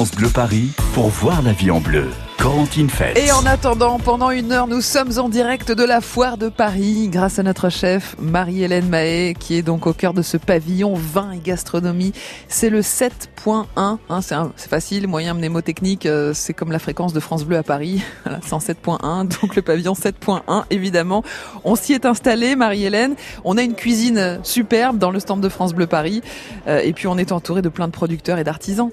France Bleu Paris pour voir la vie en bleu. Corentine Fête. Et en attendant, pendant une heure, nous sommes en direct de la foire de Paris grâce à notre chef Marie-Hélène Mahé qui est donc au cœur de ce pavillon vin et gastronomie. C'est le 7.1, hein, c'est facile, moyen mnémotechnique, euh, c'est comme la fréquence de France Bleu à Paris, voilà, 107.1, donc le pavillon 7.1 évidemment. On s'y est installé, Marie-Hélène, on a une cuisine superbe dans le stand de France Bleu Paris euh, et puis on est entouré de plein de producteurs et d'artisans.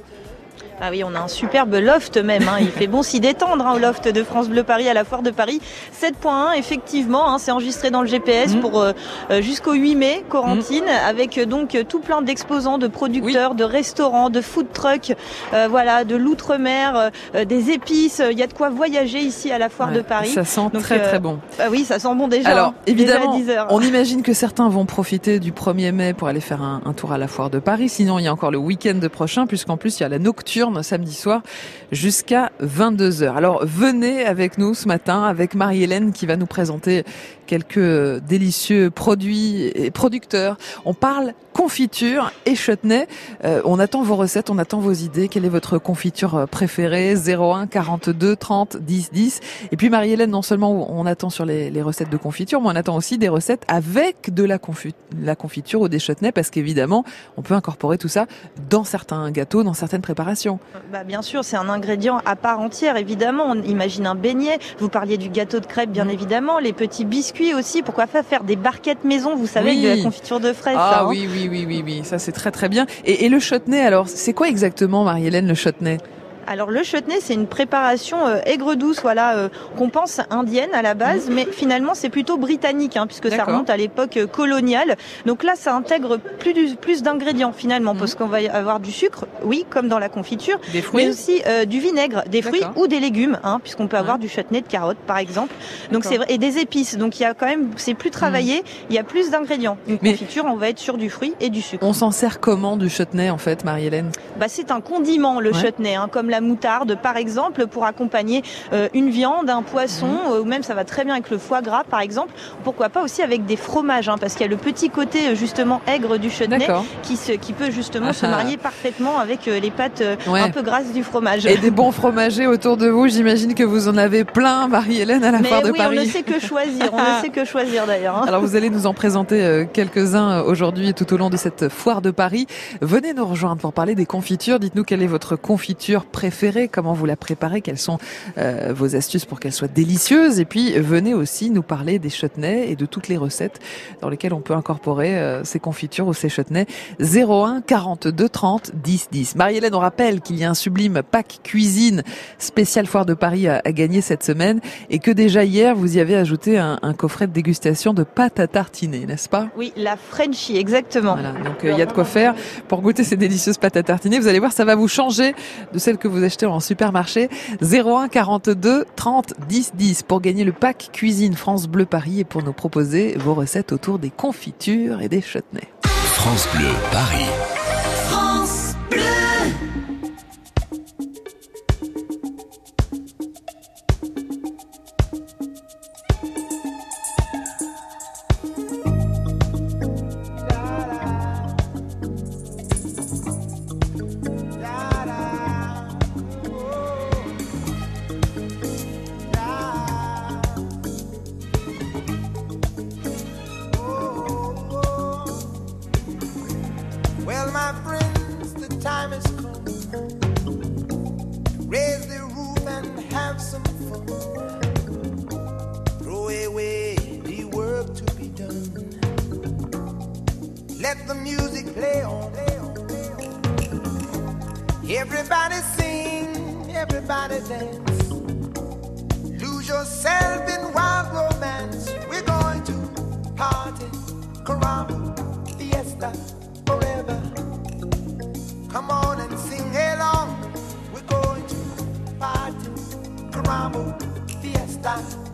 Ah oui, on a un superbe loft même. Hein. Il fait bon s'y détendre hein, au loft de France Bleu Paris à la foire de Paris. 7.1, effectivement, hein, c'est enregistré dans le GPS mmh. pour euh, euh, jusqu'au 8 mai, Corentine, mmh. avec euh, donc tout plein d'exposants, de producteurs, de restaurants, de food trucks, voilà, de l'outre-mer, des épices. Il y a de quoi voyager ici à la foire de Paris. Ça sent très très bon. Bah oui, ça sent bon déjà. Alors évidemment, on imagine que certains vont profiter du 1er mai pour aller faire un, un tour à la foire de Paris. Sinon, il y a encore le week-end prochain, puisqu'en plus il y a la nocturne samedi soir jusqu'à 22h. Alors venez avec nous ce matin avec Marie-Hélène qui va nous présenter quelques délicieux produits et producteurs. On parle confiture et chutney. Euh, on attend vos recettes, on attend vos idées. Quelle est votre confiture préférée? 01 42 30 10 10. Et puis Marie-Hélène, non seulement on attend sur les, les, recettes de confiture, mais on attend aussi des recettes avec de la, la confiture ou des chutneys parce qu'évidemment, on peut incorporer tout ça dans certains gâteaux, dans certaines préparations. Bah, bien sûr, c'est un ingrédient à part entière, évidemment. On imagine un beignet. Vous parliez du gâteau de crêpes, bien mmh. évidemment. Les petits biscuits aussi. Pourquoi pas faire des barquettes maison, vous savez, de la confiture de fraises. Ah hein. oui, oui, oui, oui, oui, ça c'est très très bien. Et, et le chutney, alors, c'est quoi exactement, Marie-Hélène, le chutney? Alors le chutney, c'est une préparation euh, aigre douce, voilà, euh, qu'on pense indienne à la base, mhm. mais finalement c'est plutôt britannique, hein, puisque ça remonte à l'époque euh, coloniale. Donc là, ça intègre plus plus d'ingrédients finalement, mhm. parce qu'on va avoir du sucre, oui, comme dans la confiture, des fruits. mais aussi du vinaigre, des fruits ou des légumes, hein, puisqu'on peut avoir du chutney de carottes par exemple. Donc c'est et des épices. Donc il y a quand même, c'est plus travaillé, mhm. il y a plus d'ingrédients. Une confiture, on va être sur du fruit et du sucre. On s'en sert comment du chutney en fait, Marie-Hélène? Bah c'est un condiment le chutney, hein, comme la moutarde par exemple pour accompagner euh, une viande, un poisson, mhm. euh, ou même ça va très bien avec le foie gras par exemple. Pourquoi pas aussi avec des fromages, hein, parce qu'il y a le petit côté euh, justement aigre du chutney qui, se, qui peut justement se ah. marier parfaitement avec les pâtes un peu grasses du fromage. Et des bons fromagers autour de vous, j'imagine que vous en avez plein, Marie-Hélène, à la foire de Paris. on ne sait que choisir, on ne sait que choisir d'ailleurs. Hein. Alors vous allez nous en présenter quelques-uns aujourd'hui et tout au long de cette foire de Paris. Venez nous rejoindre pour parler des confitures. Dites-nous quelle est votre confiture préférée comment vous la préparez, quelles sont euh, vos astuces pour qu'elle soit délicieuse. Et puis venez aussi nous parler des chutneys et de toutes les recettes dans lesquelles on peut incorporer euh, ces confitures ou ces chutneys. 01 42 30 10 10. Marie-Hélène, on rappelle qu'il y a un sublime pack cuisine spécial foire de Paris à, gagner cette semaine et que déjà hier vous y avez ajouté un, coffret de dégustation de pâte à tartiner, n'est-ce pas? Oui, la Frenchie, exactement. Voilà, donc euh, il y a de quoi faire pour goûter ces délicieuses pâtes à tartiner. Vous allez voir, ça va vous changer de celles que vous achetez en supermarché 01 42 30 10 10 pour gagner le pack cuisine France Bleu Paris et pour nous proposer vos recettes autour des confitures et des chutneys. France Bleu Paris. estás.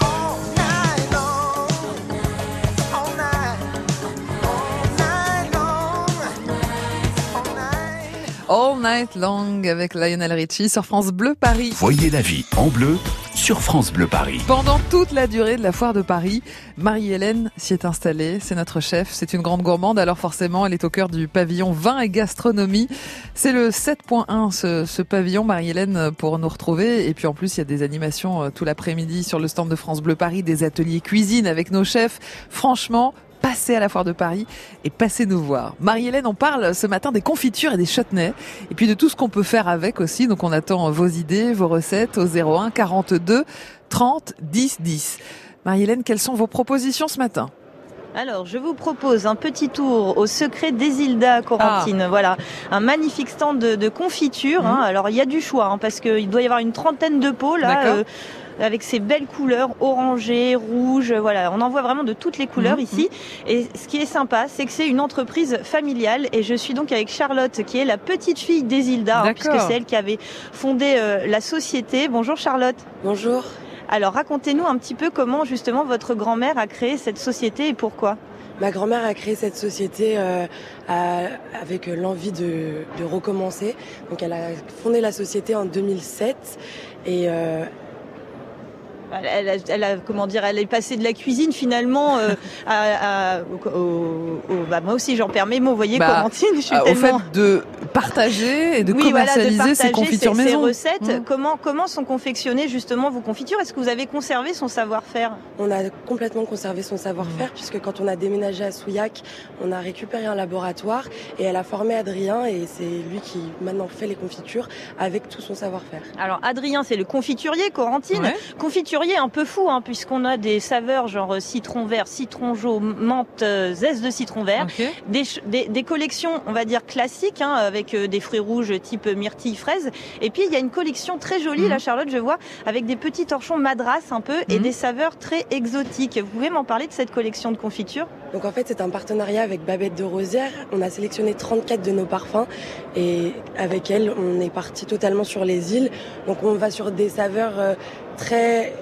All night long, all night, all night long, all night. All Night Long avec Lionel Richie sur France Bleu Paris. Voyez la vie en bleu sur France Bleu Paris. Pendant toute la durée de la foire de Paris, Marie-Hélène s'y est installée. C'est notre chef. C'est une grande gourmande. Alors forcément, elle est au cœur du pavillon vin et gastronomie. C'est le 7.1 ce, ce pavillon, Marie-Hélène, pour nous retrouver. Et puis en plus, il y a des animations euh, tout l'après-midi sur le stand de France Bleu Paris, des ateliers cuisine avec nos chefs. Franchement, passez à la foire de Paris et passez nous voir. Marie-Hélène, on parle ce matin des confitures et des chutneys et puis de tout ce qu'on peut faire avec aussi. Donc on attend vos idées, vos recettes au 01 42 30 10 10. Marie-Hélène, quelles sont vos propositions ce matin? Alors, je vous propose un petit tour au secret des Hilda Corentine. Voilà, un magnifique stand de, de confiture. hein. Alors, il y a du choix hein, parce qu'il doit y avoir une trentaine de pots là. Avec ces belles couleurs orangées, rouges, voilà, on en voit vraiment de toutes les couleurs Mhm, ici. Et ce qui est sympa, c'est que c'est une entreprise familiale et je suis donc avec Charlotte qui est la petite fille des Hilda, hein, puisque c'est elle qui avait fondé euh, la société. Bonjour Charlotte. Bonjour. Alors racontez-nous un petit peu comment justement votre grand-mère a créé cette société et pourquoi? Ma grand-mère a créé cette société euh, à- avec l'envie de, de recommencer. Donc elle a fondé la société en 2007 et euh, Elle, a, elle a- comment dire, elle est passée de la cuisine finalement euh, à, à- au- au- au- bah, moi aussi j'en perds mes mots. Vous voyez, Bah, Corentine, je suis Ah, Au fait tellement. de partager et de commercialiser ses confitures maison. recettes. Mmh. Comment comment sont confectionnées justement vos confitures? Est-ce que vous avez conservé son savoir-faire? On a complètement conservé son savoir-faire mmh. puisque quand on a déménagé à Souillac, on a récupéré un laboratoire et elle a formé Adrien et c'est lui qui maintenant fait les confitures avec tout son savoir-faire. Alors Adrien, c'est le confiturier, Corentine. Un peu fou hein, puisqu'on a des saveurs genre citron vert, citron jaune, menthe, euh, zeste de citron vert, des, des, des, collections, on va dire classiques hein, avec euh, des fruits rouges type myrtille, fraise. Et puis il y a une collection très jolie, mmh. la Charlotte, je vois, avec des petits torchons madras un peu et mmh. des saveurs très exotiques. Vous pouvez m'en parler de cette collection de confitures? Donc en fait, c'est un partenariat avec Babette de Rosière. On a sélectionné 34 de nos parfums et avec elle, on est parti totalement sur les îles. Donc on va sur des saveurs euh, très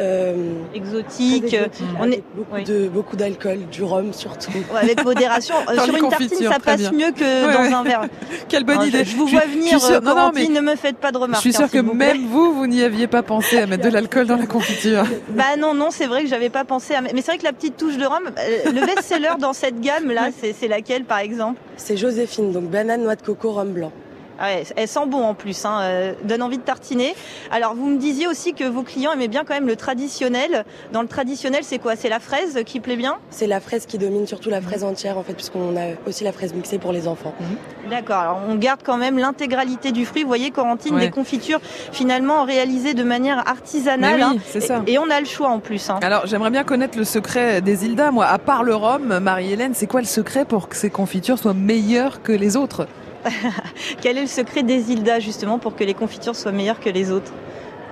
euh, exotique. On est beaucoup de beaucoup d'alcool, du rhum surtout. avec modération. Euh, sur une tartine, ça passe mieux que dans un verre. Quelle bonne idée. Je vous vois venir. Euh, non, non, mais ne me faites pas de remarques. Je suis sûre hein, que même vous, vous n'y aviez pas pensé à mettre de l'alcool dans la confiture. Bah non, non, c'est vrai que j'avais pas pensé à. Mais c'est vrai que la petite touche de rhum, le best-seller dans cette gamme là, c'est laquelle par exemple? C'est Joséphine, donc banane, noix de coco, rhum blanc. Ah ouais, elle sent bon en plus, hein, euh, donne envie de tartiner. Alors vous me disiez aussi que vos clients aimaient bien quand même le traditionnel. Dans le traditionnel, c'est quoi? C'est la fraise qui plaît bien? C'est la fraise qui domine, surtout la fraise entière en fait, puisqu'on a aussi la fraise mixée pour les enfants. Mhm. D'accord. Alors on garde quand même l'intégralité du fruit. Vous voyez, Corentine, des confitures finalement réalisées de manière artisanale. Oui, c'est ça. Et, on a le choix en plus. Hein. Alors j'aimerais bien connaître le secret des Hilda. Moi, à part le rhum, Marie-Hélène, c'est quoi le secret pour que ces confitures soient meilleures que les autres? Quel est le secret des Hilda justement pour que les confitures soient meilleures que les autres?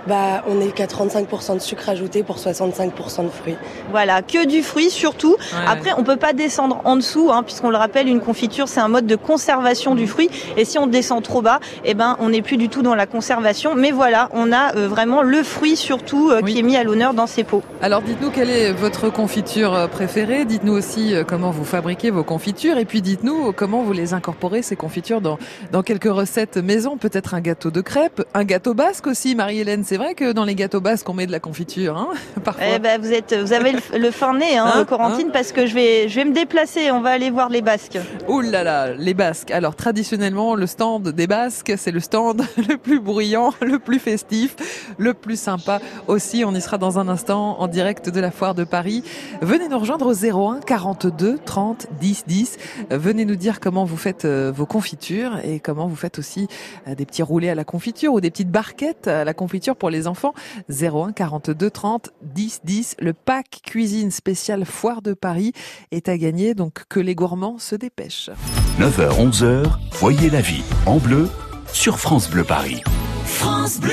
Bah, on est qu'à 35% de sucre ajouté pour 65% de fruits. Voilà, que du fruit surtout. Après, on peut pas descendre en dessous, hein, puisqu'on le rappelle, une confiture c'est un mode de conservation du fruit. Et si on descend trop bas, eh ben, on n'est plus du tout dans la conservation. Mais voilà, on a euh, vraiment le fruit surtout euh, qui est mis à l'honneur dans ces pots. Alors, dites-nous quelle est votre confiture euh, préférée? Dites-nous aussi comment vous fabriquez vos confitures. Et puis, dites-nous comment vous les incorporez ces confitures dans dans quelques recettes maison? Peut-être un gâteau de crêpes, un gâteau basque aussi, Marie-Hélène. C'est vrai que dans les gâteaux basques, on met de la confiture, hein, parfois. Eh ben, vous êtes, vous avez le, fin nez, hein, hein Corentine, hein parce que je vais, je vais me déplacer. On va aller voir les Basques. Ouh là là, les Basques. Alors traditionnellement, le stand des Basques, c'est le stand le plus bruyant, le plus festif, le plus sympa aussi. On y sera dans un instant en direct de la foire de Paris. Venez nous rejoindre au 01 42 30 10 10. Venez nous dire comment vous faites euh, vos confitures et comment vous faites aussi euh, des petits roulés à la confiture ou des petites barquettes à la confiture pour les enfants. 01 42 30 10 10. Le pack cuisine spécial foire de Paris est à gagner, donc que les gourmands se dépêchent. 9h 11h, voyez la vie en bleu sur France Bleu Paris. France Bleu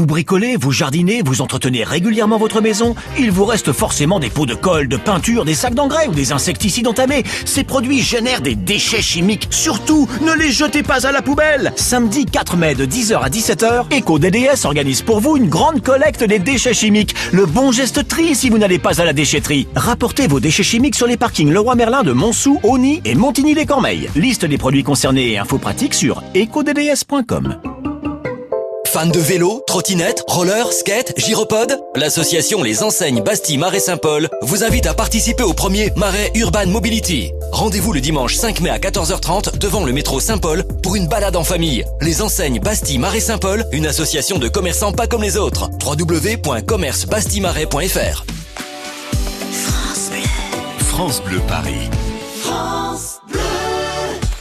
Vous bricolez, vous jardinez, vous entretenez régulièrement votre maison, il vous reste forcément des pots de colle, de peinture, des sacs d'engrais ou des insecticides entamés. Ces produits génèrent des déchets chimiques. Surtout, ne les jetez pas à la poubelle. Samedi 4 mai de 10h à 17h, EcoDDS organise pour vous une grande collecte des déchets chimiques. Le bon geste tri si vous n'allez pas à la déchetterie. Rapportez vos déchets chimiques sur les parkings Leroy Merlin de Montsou, Oni et Montigny-les-Cormeilles. Liste des produits concernés et infos pratiques sur ecodds.com. Fan de vélo, trottinette, roller, skate, gyropode L'association Les Enseignes Bastille Marais Saint-Paul vous invite à participer au premier Marais Urban Mobility. Rendez-vous le dimanche 5 mai à 14h30 devant le métro Saint-Paul pour une balade en famille. Les Enseignes Bastille Marais Saint-Paul, une association de commerçants pas comme les autres. www.commercebastillemarais.fr France Bleu. France Bleu Paris. France Bleu.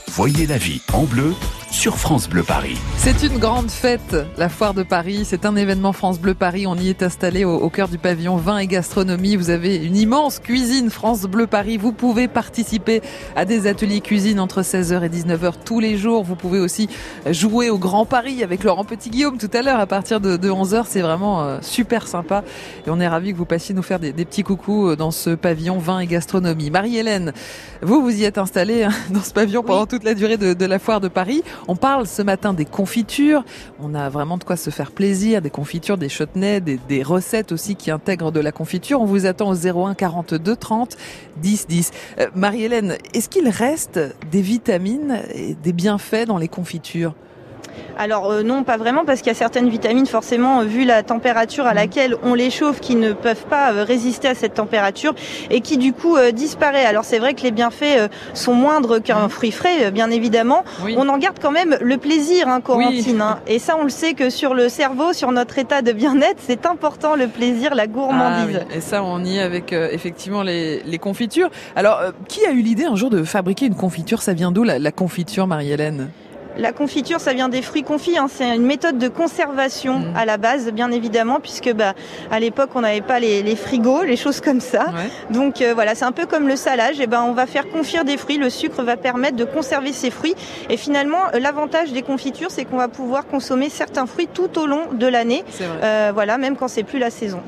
Voyez la vie en bleu sur France Bleu Paris. C'est une grande fête, la foire de Paris. C'est un événement France Bleu Paris. On y est installé au, cœur du pavillon vin et gastronomie. Vous avez une immense cuisine France Bleu Paris. Vous pouvez participer à des ateliers cuisine entre 16h et 19h tous les jours. Vous pouvez aussi jouer au Grand Paris avec Laurent Petit-Guillaume tout à l'heure à partir de, 11h. C'est vraiment euh, super sympa. Et on est ravis que vous passiez nous faire des, petits coucous euh, dans ce pavillon vin et gastronomie. Marie-Hélène, vous, vous y êtes installée hein, dans ce pavillon pendant toute la durée de, de la foire de Paris. On parle ce matin des confitures. On a vraiment de quoi se faire plaisir, des confitures, des chutneys, des, recettes aussi qui intègrent de la confiture. On vous attend au 01 42 30 10 10. Marie-Hélène, est-ce qu'il reste des vitamines et des bienfaits dans les confitures? Alors euh, non, pas vraiment, parce qu'il y a certaines vitamines, forcément, vu la température à laquelle on les chauffe, qui ne peuvent pas euh, résister à cette température et qui du coup euh, disparaît. Alors c'est vrai que les bienfaits sont moindres qu'un mmh. fruit frais, bien évidemment. On en garde quand même le plaisir, hein, Corentine. Hein. Et ça, on le sait que sur le cerveau, sur notre état de bien-être, c'est important le plaisir, la gourmandise. Ah et ça, on y est avec effectivement les, confitures. Alors, qui a eu l'idée un jour de fabriquer une confiture? Ça vient d'où la confiture, Marie-Hélène? La confiture, ça vient des fruits confits. Hein. C'est une méthode de conservation mmh. à la base, bien évidemment, puisque bah, à l'époque on n'avait pas les, frigos, les choses comme ça. Donc euh, voilà, c'est un peu comme le salage. Et ben on va faire confire des fruits. Le sucre va permettre de conserver ces fruits. Et finalement, euh, l'avantage des confitures, c'est qu'on va pouvoir consommer certains fruits tout au long de l'année. Euh, voilà, même quand c'est plus la saison.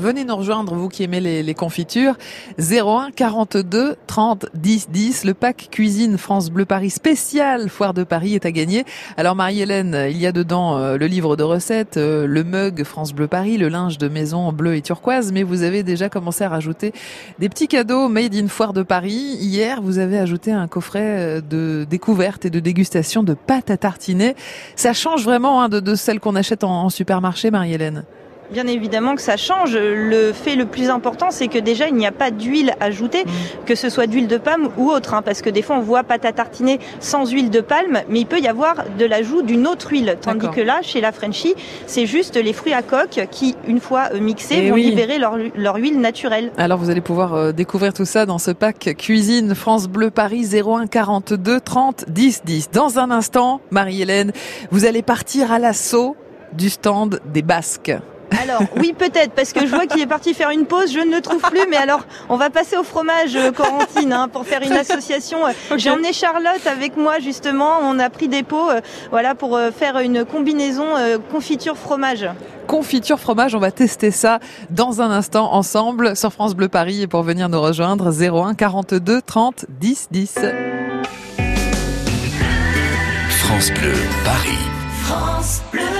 Venez nous rejoindre, vous qui aimez les, confitures. 01 42 30 10 10. Le pack cuisine France Bleu Paris spécial Foire de Paris est à gagner. Alors Marie-Hélène, il y a dedans euh, le livre de recettes, euh, le mug France Bleu Paris, le linge de maison bleu et turquoise, mais vous avez déjà commencé à rajouter des petits cadeaux made in Foire de Paris. Hier, vous avez ajouté un coffret euh, de découverte et de dégustation de pâtes à tartiner. Ça change vraiment hein, de, de celles qu'on achète en supermarché, Marie-Hélène. Bien évidemment que ça change. Le fait le plus important, c'est que déjà, il n'y a pas d'huile ajoutée, mm. que ce soit d'huile de palme ou autre. Hein, parce que des fois, on voit pâte à tartiner sans huile de palme, mais il peut y avoir de l'ajout d'une autre huile. Tandis que là, chez la Frenchie, c'est juste les fruits à coque qui, une fois euh, mixés, eh vont libérer leur, leur, huile naturelle. Alors, vous allez pouvoir euh, découvrir tout ça dans ce pack Cuisine France Bleu Paris 01 42 30 10 10. Dans un instant, Marie-Hélène, vous allez partir à l'assaut du stand des Basques. Alors oui peut-être parce que je vois qu'il est parti faire une pause, je ne le trouve plus. Mais alors on va passer au fromage euh, Corentine hein, pour faire une association. J'ai emmené Charlotte avec moi justement. On a pris des pots, euh, voilà pour euh, faire une combinaison confiture fromage. Confiture fromage, on va tester ça dans un instant ensemble sur France Bleu Paris et pour venir nous rejoindre 01 42 30 10 10. France Bleu Paris. France Bleu.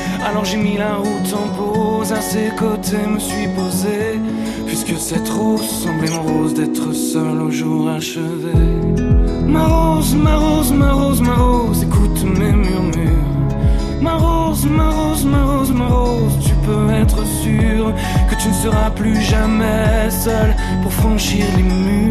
Alors j'ai mis la route en pause, à ses côtés me suis posé. Puisque cette rose semblait mon rose d'être seul au jour achevé. Ma rose, ma rose, ma rose, ma rose, écoute mes murmures. Ma rose, ma rose, ma rose, ma rose, tu peux être sûr que tu ne seras plus jamais seul pour franchir les murs.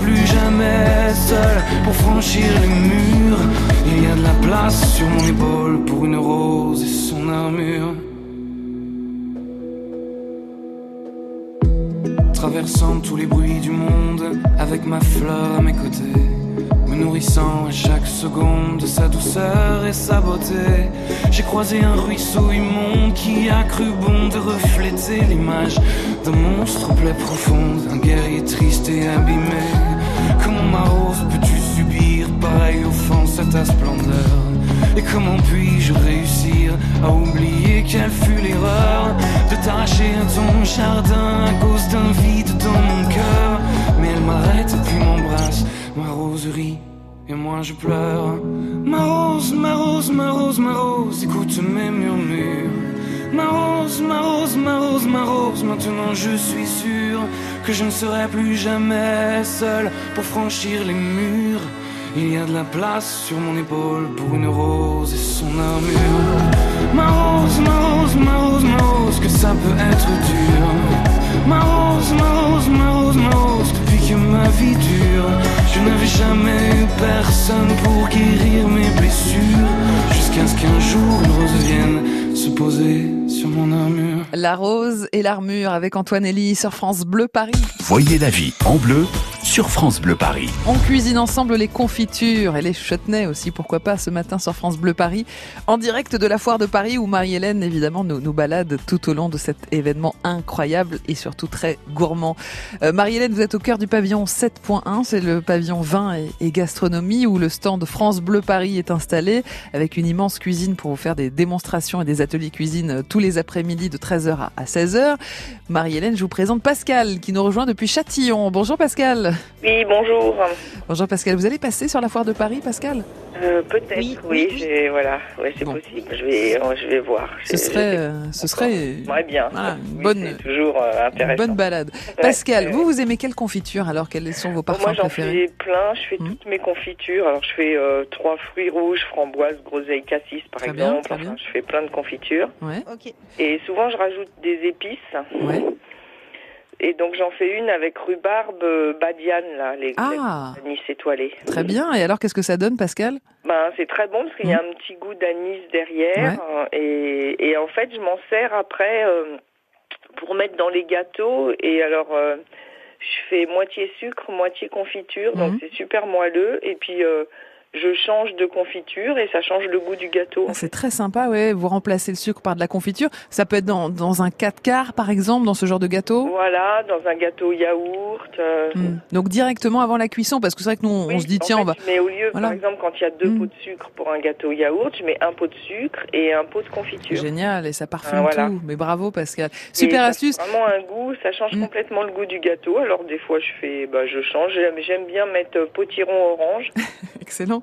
plus jamais seul pour franchir les murs. Il y a de la place sur mon épaule pour une rose et son armure. Traversant tous les bruits du monde avec ma fleur à mes côtés me nourrissant à chaque seconde de sa douceur et sa beauté. J'ai croisé un ruisseau immonde qui a cru bon de refléter l'image d'un monstre plaie profonde, un guerrier triste et abîmé. Ma rose peux-tu subir pareille offense à ta splendeur Et comment puis-je réussir à oublier quelle fut l'erreur de t'arracher à ton jardin à cause d'un vide dans mon cœur. Mais elle m'arrête et puis m'embrasse. Ma roserie et moi je pleure. Ma rose, ma rose, ma rose, ma rose, écoute mes murmures. Ma rose, ma rose, ma rose, ma rose, maintenant je suis sûr que je ne serai plus jamais seul pour franchir les murs. Il y a de la place sur mon épaule pour une rose et son armure. Ma rose, ma rose, ma rose, ma rose, que ça peut être dur. Ma rose, ma rose, ma rose, ma rose, depuis que ma vie dure, je n'avais jamais eu personne pour guérir mes blessures. Jusqu'à ce qu'un jour une rose vienne se sur mon armure. La rose et l'armure avec Antoine Elie sur France Bleu Paris. Voyez la vie en bleu sur France Bleu Paris. On cuisine ensemble les confitures et les chutneys aussi, pourquoi pas, ce matin sur France Bleu Paris, en direct de la foire de Paris où Marie-Hélène, évidemment, nous, nous balade tout au long de cet événement incroyable et surtout très gourmand. Euh, Marie-Hélène, vous êtes au cœur du pavillon 7.1, c'est le pavillon vin et, et, gastronomie où le stand France Bleu Paris est installé avec une immense cuisine pour vous faire des démonstrations et des ateliers cuisine tous les après-midi de 13h à 16h. Marie-Hélène, je vous présente Pascal qui nous rejoint depuis Châtillon. Bonjour Pascal. Oui, bonjour. Bonjour Pascal. Vous allez passer sur la foire de Paris, Pascal? Euh, Peut-être, oui. oui, Voilà, ouais, c'est bon. possible. Je vais, je vais voir. Ce serait, euh, ce serait. Ouais, bien. Voilà, une bonne, toujours euh, intéressant. Une bonne balade. Pascal, vous, vous aimez quelle confiture Alors, quels sont vos parfums Moi, j'en fais plein. Je fais hum. toutes mes confitures. Alors, je fais euh, trois fruits rouges, framboise, groseille, cassis, par très exemple. Bien, très enfin, bien. je fais plein de confitures. Ouais. Ok. Et souvent, je rajoute des épices. Ouais. Et donc j'en fais une avec rhubarbe euh, badiane là, les Ah. anis étoilés. Très bien. Et alors, qu'est-ce que ça donne, Pascal? Ben c'est très bon parce qu'il y a un petit goût d'anis derrière euh, et, et en fait je m'en sers après euh, pour mettre dans les gâteaux et alors euh, je fais moitié sucre, moitié confiture donc Mhm. c'est super moelleux et puis euh, je change de confiture et ça change le goût du gâteau. Ah, C'est très sympa, ouais. Vous remplacez le sucre par de la confiture. Ça peut être dans, dans un 4 quarts, par exemple, dans ce genre de gâteau? Voilà, dans un gâteau yaourt. euh, Hmm. Donc directement avant la cuisson, parce que c'est vrai que nous, on Oui, se dit en tiens, fait, on va. Mets au lieu, Voilà. par exemple, quand il y a deux Mm. pots de sucre pour un gâteau yaourt, je mets un pot de sucre et un pot de confiture. Génial, et ça parfume Ah, voilà. tout. Mais bravo, Pascal. Et Super ça astuce. Vraiment un goût, ça change Mm. complètement le goût du gâteau. Alors des fois, je fais, bah, je change. J'aime j'aime bien mettre euh, potiron orange. Excellent.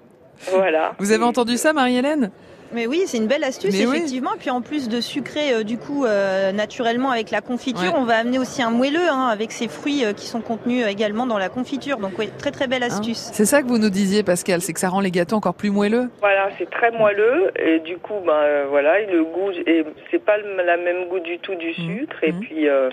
Voilà. Vous avez entendu ça, Marie-Hélène? Mais oui, c'est une belle astuce, Mais oui. effectivement. Et puis en plus de sucrer, euh, du coup, euh, naturellement avec la confiture, Ouais. on va amener aussi un moelleux hein, avec ces fruits euh, qui sont contenus également dans la confiture. Donc oui, très très belle Hein astuce. C'est ça que vous nous disiez, Pascal, c'est que ça rend les gâteaux encore plus moelleux. Voilà, c'est très moelleux et du coup, ben euh, voilà, et le goût, et c'est pas le la même goût du tout du sucre. Et Mhm. puis euh,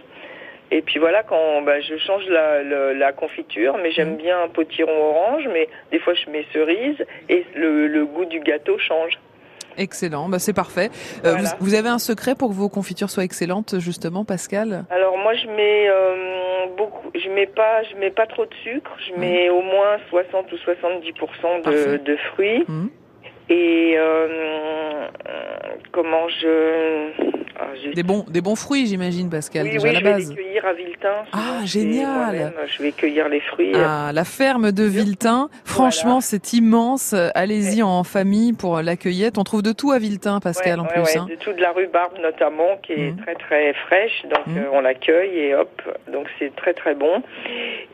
et puis voilà, quand ben, je change la, confiture, mais j'aime Mhm. bien un potiron orange, mais des fois je mets cerise et le, le goût du gâteau change. Excellent, bah c'est parfait. Euh, vous, vous avez un secret pour que vos confitures soient excellentes, justement, Pascal? Alors moi je mets euh, beaucoup, je mets pas, je mets pas trop de sucre, je mets au moins 60 ou 70 de, de fruits Mhm. Et euh, comment je, ah, je- Des bons, des bons fruits, j'imagine, Pascal, oui déjà oui à la je vais base. les cueillir à Viltin. Ah, génial. Je vais cueillir les fruits. Ah, la ferme de Viltin. Franchement, c'est immense. Allez-y en famille pour la cueillette. On trouve de tout à Viltin, Pascal, Ouais, en ouais, plus. hein. de tout de la rhubarbe notamment qui est Mhm. très très fraîche donc Mhm. euh, on la cueille et hop donc c'est très très bon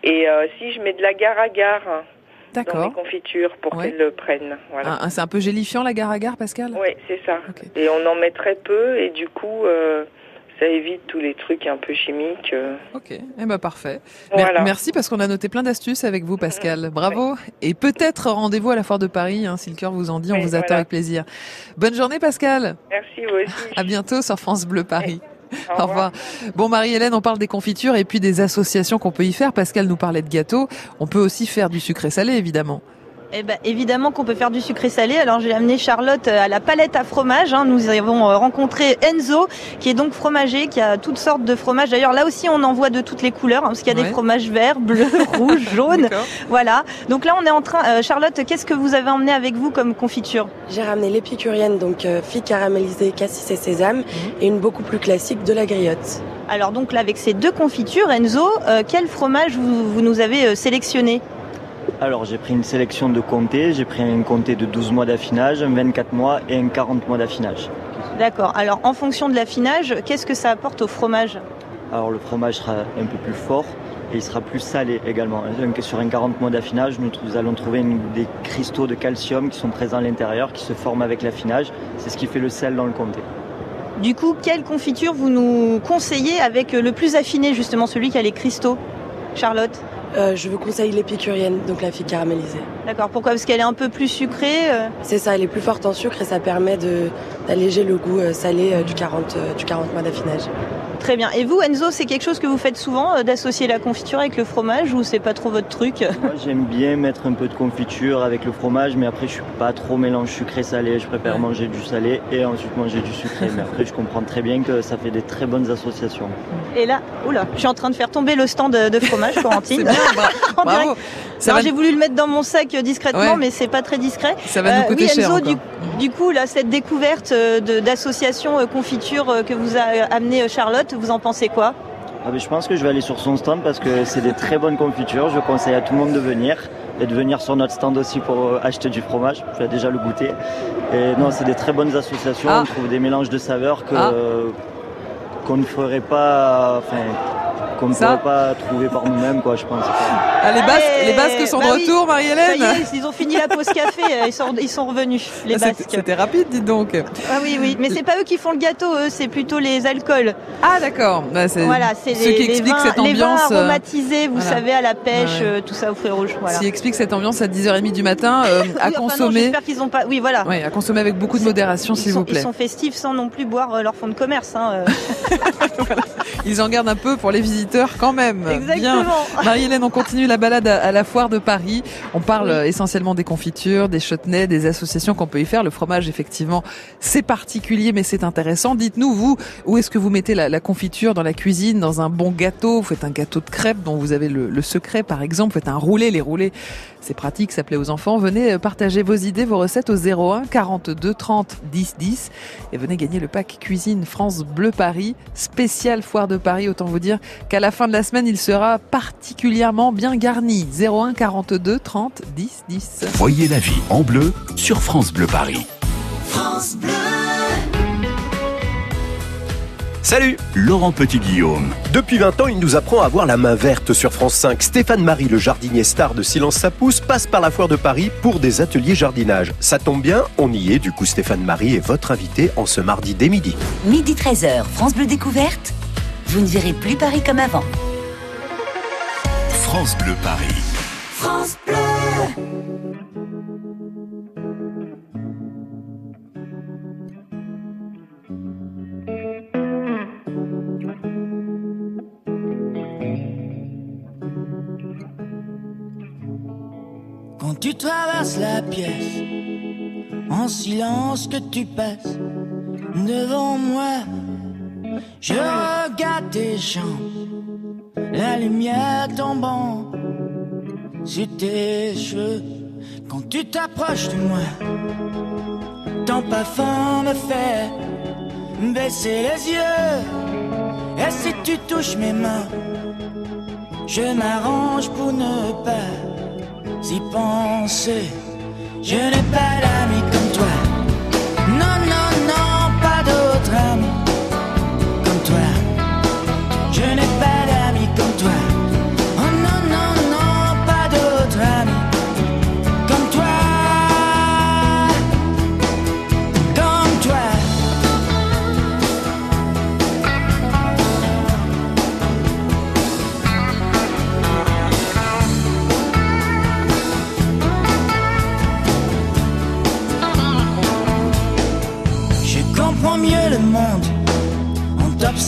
et euh, si je mets de l'agar-agar dans D'accord. confitures pour Ouais. qu'elles le prennent voilà Ah, ah, c'est un peu gélifiant, la gare-à-gare, Pascal? Oui, c'est ça. Et on en met très peu et du coup, euh, ça évite tous les trucs un peu chimiques. euh. Ok, eh ben parfait. Voilà. Merci parce qu'on a noté plein d'astuces avec vous, Pascal. Bravo. Et peut-être rendez-vous à la foire de Paris, hein, si le cœur vous en dit. On vous attend voilà. avec plaisir. Bonne journée, Pascal. Merci, vous aussi. À bientôt sur France Bleu Paris. Au revoir. Bon, Marie-Hélène, on parle des confitures et puis des associations qu'on peut y faire. Pascal nous parlait de gâteaux. On peut aussi faire du sucré salé, évidemment. Eh ben, évidemment qu'on peut faire du sucré salé. Alors j'ai amené Charlotte euh, à la palette à fromage. hein. Nous avons euh, rencontré Enzo, qui est donc fromager, qui a toutes sortes de fromages. D'ailleurs là aussi on en voit de toutes les couleurs, hein, parce qu'il y a Ouais. des fromages verts, bleus, rouges, jaunes. Voilà. Donc là on est en train. euh, Charlotte, qu'est-ce que vous avez emmené avec vous comme confiture? J'ai ramené l'épicurienne, donc euh, fille caramélisée, cassis et sésame, et une beaucoup plus classique de la griotte. Alors donc là avec ces deux confitures, Enzo, euh, quel fromage vous, vous nous avez euh, sélectionné? Alors j'ai pris une sélection de comtés, j'ai pris un comté de 12 mois d'affinage, un 24 mois et un 40 mois d'affinage. D'accord. Alors en fonction de l'affinage, qu'est-ce que ça apporte au fromage? Alors le fromage sera un peu plus fort et il sera plus salé également. Donc, sur un 40 mois d'affinage, nous, nous, allons trouver une, des cristaux de calcium qui sont présents à l'intérieur, qui se forment avec l'affinage. C'est ce qui fait le sel dans le comté. Du coup, quelle confiture vous nous conseillez avec le plus affiné, justement celui qui a les cristaux? Charlotte? Euh, je vous conseille l'épicurienne, donc la fille caramélisée. D'accord, pourquoi? Parce qu'elle est un peu plus sucrée euh? C'est ça, elle est plus forte en sucre et ça permet d'alléger le goût euh, salé du 40, du 40 mois d'affinage. Très bien. Et vous, Enzo, c'est quelque chose que vous faites souvent, euh, d'associer la confiture avec le fromage ou c'est pas trop votre truc? Moi, j'aime bien mettre un peu de confiture avec le fromage, mais après, je suis pas trop mélange sucré-salé. Je préfère manger du salé et ensuite manger du sucré. mais après, je comprends très bien que ça fait des très bonnes associations. Et là, oula, je suis en train de faire tomber le stand de, fromage, Corentine. bien, bravo. J'ai voulu le mettre dans mon sac euh, discrètement, mais c'est pas très discret. Ça va nous euh, coûter oui, Enzo, Du, du, coup, là, cette découverte d'association confiture que vous a amené Charlotte, vous en pensez quoi? Ah je pense que je vais aller sur son stand parce que c'est des très bonnes confitures. Je conseille à tout le monde de venir et de venir sur notre stand aussi pour euh, acheter du fromage. Tu as déjà le goûter. Et non, c'est des très bonnes associations. Ah. On trouve des mélanges de saveurs que, ah. qu'on ne ferait pas. Enfin, qu'on ne pourrait pas trouver par nous-mêmes, quoi, je pense. Ah, les, Basques, les Basques sont de bah retour, Marie-Hélène Ils ont fini la pause café, euh, ils sont, ils sont revenus, les ah, Basques. C'était rapide, dites donc. Ah oui, oui, mais c'est pas eux qui font le gâteau, eux, c'est plutôt les alcools. Ah d'accord, bah, voilà, c'est ce qui explique cette ambiance. Les vins euh, aromatisés, vous savez, à la pêche, euh, tout ça au rouge. Voilà. Ce qui explique cette ambiance à 10h30 du matin, à consommer. J'espère qu'ils ont pas. Oui, voilà. Oui, à consommer avec beaucoup de modération, s'il vous plaît. Ils sont festifs sans non plus boire leur fonds de commerce. Hein, Ils en gardent un peu pour les visiteurs quand même. Exactement. Marie-Hélène, on continue la balade à, la foire de Paris. On parle essentiellement des confitures, des chutneys, des associations qu'on peut y faire. Le fromage, effectivement, c'est particulier, mais c'est intéressant. Dites-nous, vous, où est-ce que vous mettez la, confiture dans la cuisine, dans un bon gâteau? Vous faites un gâteau de crêpes dont vous avez le, secret, par exemple. Vous faites un roulé. Les roulés, c'est pratique, ça plaît aux enfants. Venez euh, partager vos idées, vos recettes au 01 42 30 10 10 et venez gagner le pack cuisine France Bleu Paris, spécial foire de Paris. Autant vous dire qu'à la fin de la semaine, il sera particulièrement bien garni. 01 42 30 10 10. Voyez la vie en bleu sur France Bleu Paris. France Bleu. Salut Laurent Petit-Guillaume. Depuis 20 ans, il nous apprend à avoir la main verte sur France 5. Stéphane Marie, le jardinier star de Silence ça pousse, passe par la foire de Paris pour des ateliers jardinage. Ça tombe bien, on y est. Du coup, Stéphane Marie est votre invité en ce mardi dès midi. Midi 13h, France Bleu Découverte. Vous ne verrez plus Paris comme avant. France Bleu Paris. France Bleu. Tu traverses la pièce, en silence que tu passes devant moi, je regarde tes jambes la lumière tombant sur tes cheveux quand tu t'approches de moi. Ton parfum me fait baisser les yeux. Et si tu touches mes mains, je m'arrange pour ne pas y penser. Je n'ai pas d'amis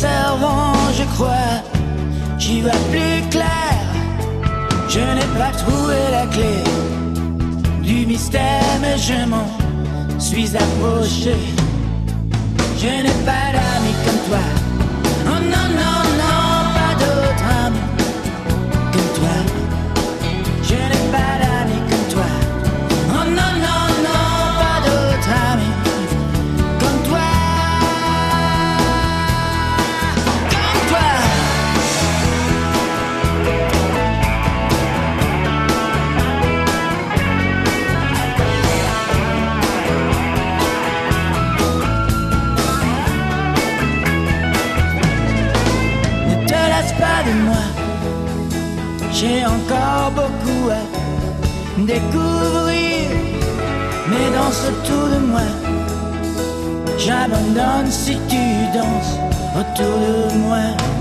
je crois, j'y vois plus clair. Je n'ai pas trouvé la clé du mystère, mais je m'en suis approché. Je n'ai pas d'amis comme toi. Oh non, non, J'ai encore beaucoup à découvrir, mais danse autour de moi. J'abandonne si tu danses autour de moi.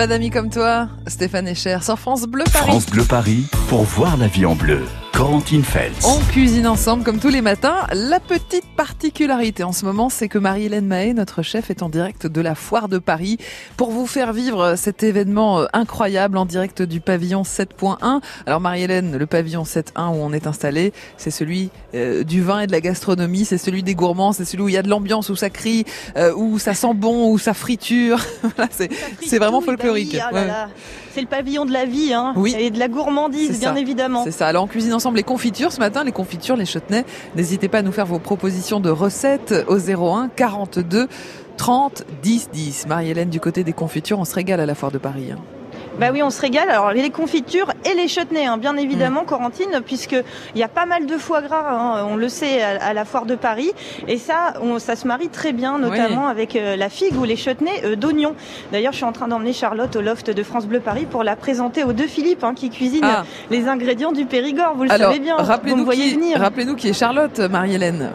Pas d'amis comme toi, Stéphane Echer sur France Bleu Paris. France Bleu Paris pour voir la vie en bleu. Corentine Feltz. On cuisine ensemble comme tous les matins. La petite particularité en ce moment, c'est que Marie-Hélène Mahé, notre chef, est en direct de la Foire de Paris pour vous faire vivre cet événement euh, incroyable en direct du pavillon 7.1. Alors Marie-Hélène, le pavillon 7.1 où on est installé, c'est celui euh, du vin et de la gastronomie, c'est celui des gourmands, c'est celui où il y a de l'ambiance, où ça crie, euh, où ça sent bon, où ça friture. c'est vraiment folklorique. Oh c'est le pavillon de la vie, hein, et de la gourmandise, bien évidemment. C'est ça. Alors on cuisine ensemble les confitures ce matin, les confitures, les chutneys. N'hésitez pas à nous faire vos propositions de recettes au 01 42 30 10 10. Marie-Hélène, du côté des confitures, on se régale à la foire de Paris. Bah oui, on se régale. Alors les confitures et les chutneys, hein, bien évidemment, mm. Corentine, puisque il y a pas mal de foie gras, hein, on le sait, à, la foire de Paris, et ça, ça se marie très bien, notamment avec euh, la figue ou les chutneys euh, d'oignon. D'ailleurs, je suis en train d'emmener Charlotte au loft de France Bleu Paris pour la présenter aux deux Philippe, hein, qui cuisinent ah. les ingrédients du Périgord. Vous le savez bien. Rappelez-nous qui, rappelez-nous qui est Charlotte, Marie-Hélène.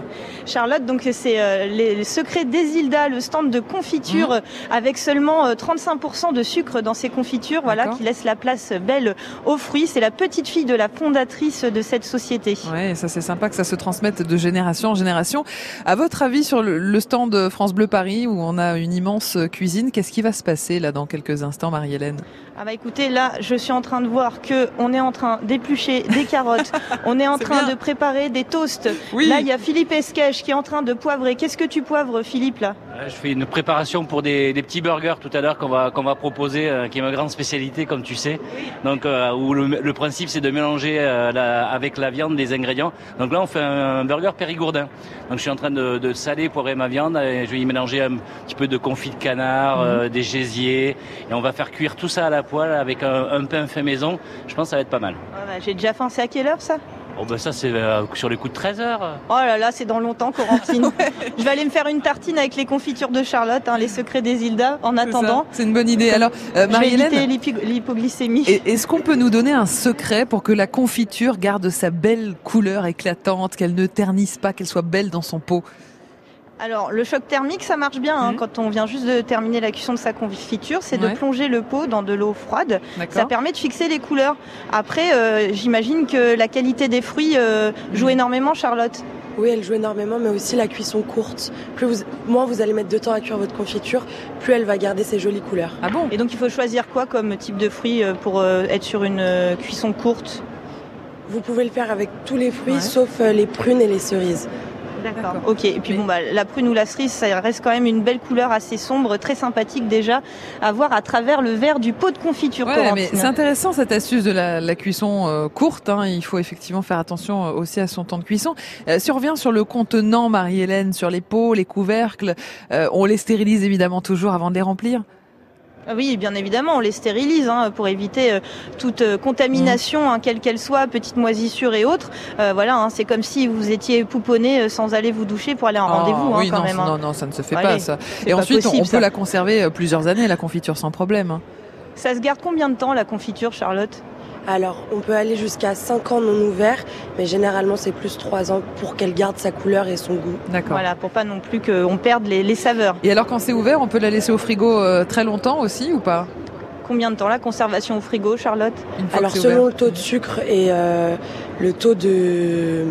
Charlotte, donc c'est euh, les, secrets d'Esilda, le stand de confiture mm. avec seulement 35% de sucre dans ses confitures voilà, qui laisse la place belle aux fruits. C'est la petite fille de la fondatrice de cette société. Ouais, ça c'est sympa que ça se transmette de génération en génération. À votre avis, sur le, stand France Bleu Paris, où on a une immense cuisine, qu'est-ce qui va se passer là dans quelques instants, Marie-Hélène? Ah bah écoutez, là, je suis en train de voir que on est en train d'éplucher des carottes, on est en train de préparer des toasts. Là, il y a Philippe Esquèche qui est en train de poivrer. Qu'est-ce que tu poivres, Philippe, là? Je fais une préparation pour des, petits burgers tout à l'heure qu'on va qu'on va proposer, euh, qui est ma grande spécialité, comme tu sais. Donc, euh, où le, principe c'est de mélanger euh, avec la viande les ingrédients. Donc là, on fait un, burger périgourdin. Donc, je suis en train de, de, saler, poivrer ma viande et je vais y mélanger un petit peu de confit de canard, mhm. des gésiers, et on va faire cuire tout ça à la poêle avec un, pain fait maison. Je pense que ça va être pas mal. Bah, j'ai déjà faim, c'est à quelle heure ça? Oh ben ça c'est euh, sur les coups de 13 heures. Oh là là, c'est dans longtemps, Corentine. je vais aller me faire une tartine avec les confitures de Charlotte, hein, les secrets des Hilda, en attendant. C'est une bonne idée. Alors, euh, Marie-Hélène, l'hypoglycémie. Est-ce qu'on peut nous donner un secret pour que la confiture garde sa belle couleur éclatante, qu'elle ne ternisse pas, qu'elle soit belle dans son pot? Alors, le choc thermique, ça marche bien hein, mhm. quand on vient juste de terminer la cuisson de sa confiture, c'est de plonger le pot dans de l'eau froide. Ça permet de fixer les couleurs. Après, euh, j'imagine que la qualité des fruits euh, joue mhm. énormément, Charlotte. Oui, elle joue énormément, mais aussi la cuisson courte. Plus vous, moins vous allez mettre de temps à cuire votre confiture, plus elle va garder ses jolies couleurs. Ah bon? Et donc il faut choisir quoi comme type de fruits euh, pour être sur une cuisson courte? Vous pouvez le faire avec tous les fruits, sauf les prunes et les cerises. D'accord. Ok. Et puis bon, bah, la prune ou la cerise, ça reste quand même une belle couleur assez sombre, très sympathique déjà à voir à travers le verre du pot de confiture. Ouais, mais c'est intéressant cette astuce de la, cuisson euh, courte. Hein. Il faut effectivement faire attention euh, aussi à son temps de cuisson. Euh, si on revient sur le contenant, Marie-Hélène, sur les pots, les couvercles, on les stérilise évidemment toujours avant de les remplir? Ah oui, bien évidemment, on les stérilise hein, pour éviter euh, toute euh, contamination, hein, quelle qu'elle soit, petite moisissure et autres. Euh, voilà, hein, c'est comme si vous étiez pouponné sans aller vous doucher pour aller en ah rendez-vous oui, quand non, même. Non, non, ça ne se fait pas ça. Et ensuite, on, peut la conserver plusieurs années, la confiture sans problème. Ça se garde combien de temps la confiture, Charlotte? Alors, on peut aller jusqu'à 5 ans non ouverts, mais généralement c'est plus 3 ans pour qu'elle garde sa couleur et son goût. D'accord. Voilà, pour pas non plus qu'on perde les, les, saveurs. Et alors quand c'est ouvert, on peut la laisser au frigo euh, très longtemps aussi ou pas? Combien de temps la conservation au frigo, Charlotte? Alors selon le taux de sucre et euh, le taux de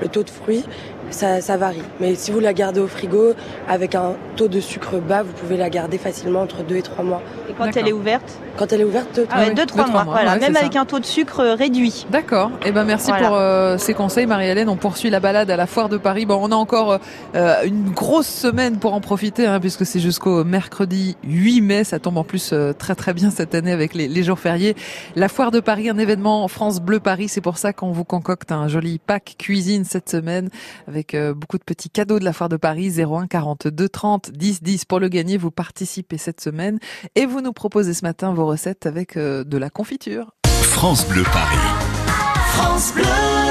le taux de fruits, ça, ça, varie. Mais si vous la gardez au frigo avec un taux de sucre bas, vous pouvez la garder facilement entre 2 et 3 mois. Et quand elle est ouverte? Quand elle est ouverte, 2-3 ah ouais, mois. mois. Voilà, ouais, même avec ça. un taux de sucre réduit. D'accord. Eh ben merci voilà. pour euh, ces conseils, Marie-Hélène. On poursuit la balade à la foire de Paris. Bon, on a encore euh, une grosse semaine pour en profiter, hein, puisque c'est jusqu'au mercredi 8 mai. Ça tombe en plus euh, très très bien cette année avec les, les, jours fériés. La foire de Paris, un événement France Bleu Paris. C'est pour ça qu'on vous concocte un joli pack cuisine cette semaine avec avec beaucoup de petits cadeaux de la foire de Paris 01 42 30 10 10 pour le gagner. Vous participez cette semaine et vous nous proposez ce matin vos recettes avec de la confiture. France Bleu Paris. France Bleu.